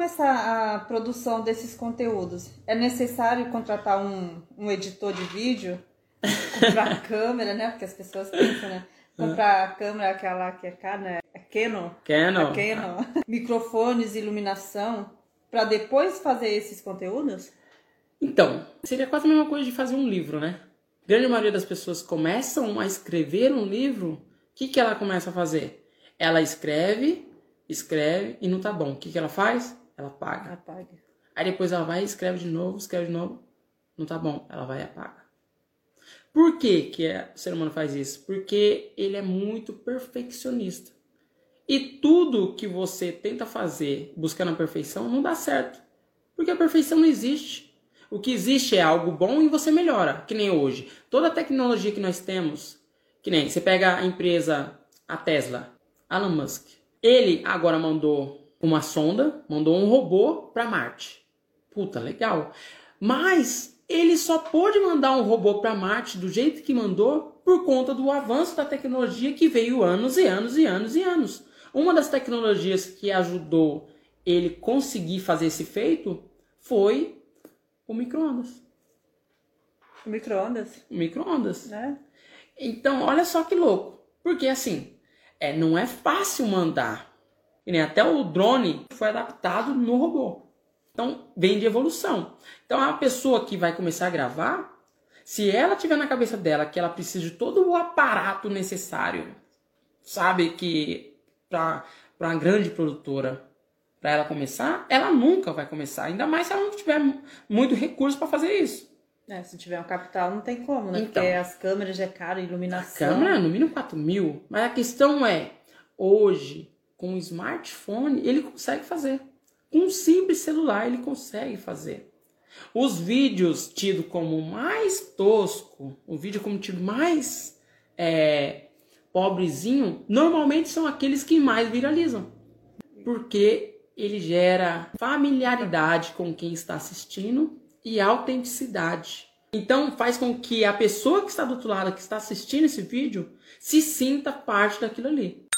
começar a produção desses conteúdos, é necessário contratar um, um editor de vídeo? Comprar câmera, né? Porque as pessoas pensam, né? Comprar a câmera, aquela que é cara, né? É Canon. Canon. A Canon. Microfones, iluminação, para depois fazer esses conteúdos? Então, seria quase a mesma coisa de fazer um livro, né? A grande maioria das pessoas começam a escrever um livro, o que, que ela começa a fazer? Ela escreve, escreve e não tá bom. O que, que ela faz? Ela apaga. Apaga. Aí depois ela vai, escreve de novo, escreve de novo, não tá bom. Ela vai e apaga. Por que, que é, o ser humano faz isso? Porque ele é muito perfeccionista. E tudo que você tenta fazer buscando a perfeição não dá certo. Porque a perfeição não existe. O que existe é algo bom e você melhora. Que nem hoje. Toda a tecnologia que nós temos, que nem você pega a empresa, a Tesla, Elon Musk. Ele agora mandou uma sonda, mandou um robô para Marte. Puta, legal. Mas ele só pôde mandar um robô para Marte do jeito que mandou por conta do avanço da tecnologia que veio anos e anos e anos e anos. Uma das tecnologias que ajudou ele conseguir fazer esse feito foi o micro-ondas. O micro-ondas? O micro-ondas. Né? Então, olha só que louco. Porque assim, é, não é fácil mandar. E nem até o drone foi adaptado no robô. Então, vem de evolução. Então, a pessoa que vai começar a gravar, se ela tiver na cabeça dela que ela precisa de todo o aparato necessário, sabe, que para uma grande produtora, para ela começar, ela nunca vai começar. Ainda mais se ela não tiver muito recurso para fazer isso. É, se tiver um capital, não tem como, né? Então. Porque as câmeras já é caro, A iluminação. câmera, no mínimo 4 mil. Mas a questão é, hoje, com o smartphone, ele consegue fazer. Com um simples celular, ele consegue fazer. Os vídeos tido como mais tosco, o vídeo como tido mais é, pobrezinho, normalmente são aqueles que mais viralizam. Porque ele gera familiaridade com quem está assistindo e autenticidade. Então faz com que a pessoa que está do outro lado, que está assistindo esse vídeo, se sinta parte daquilo ali.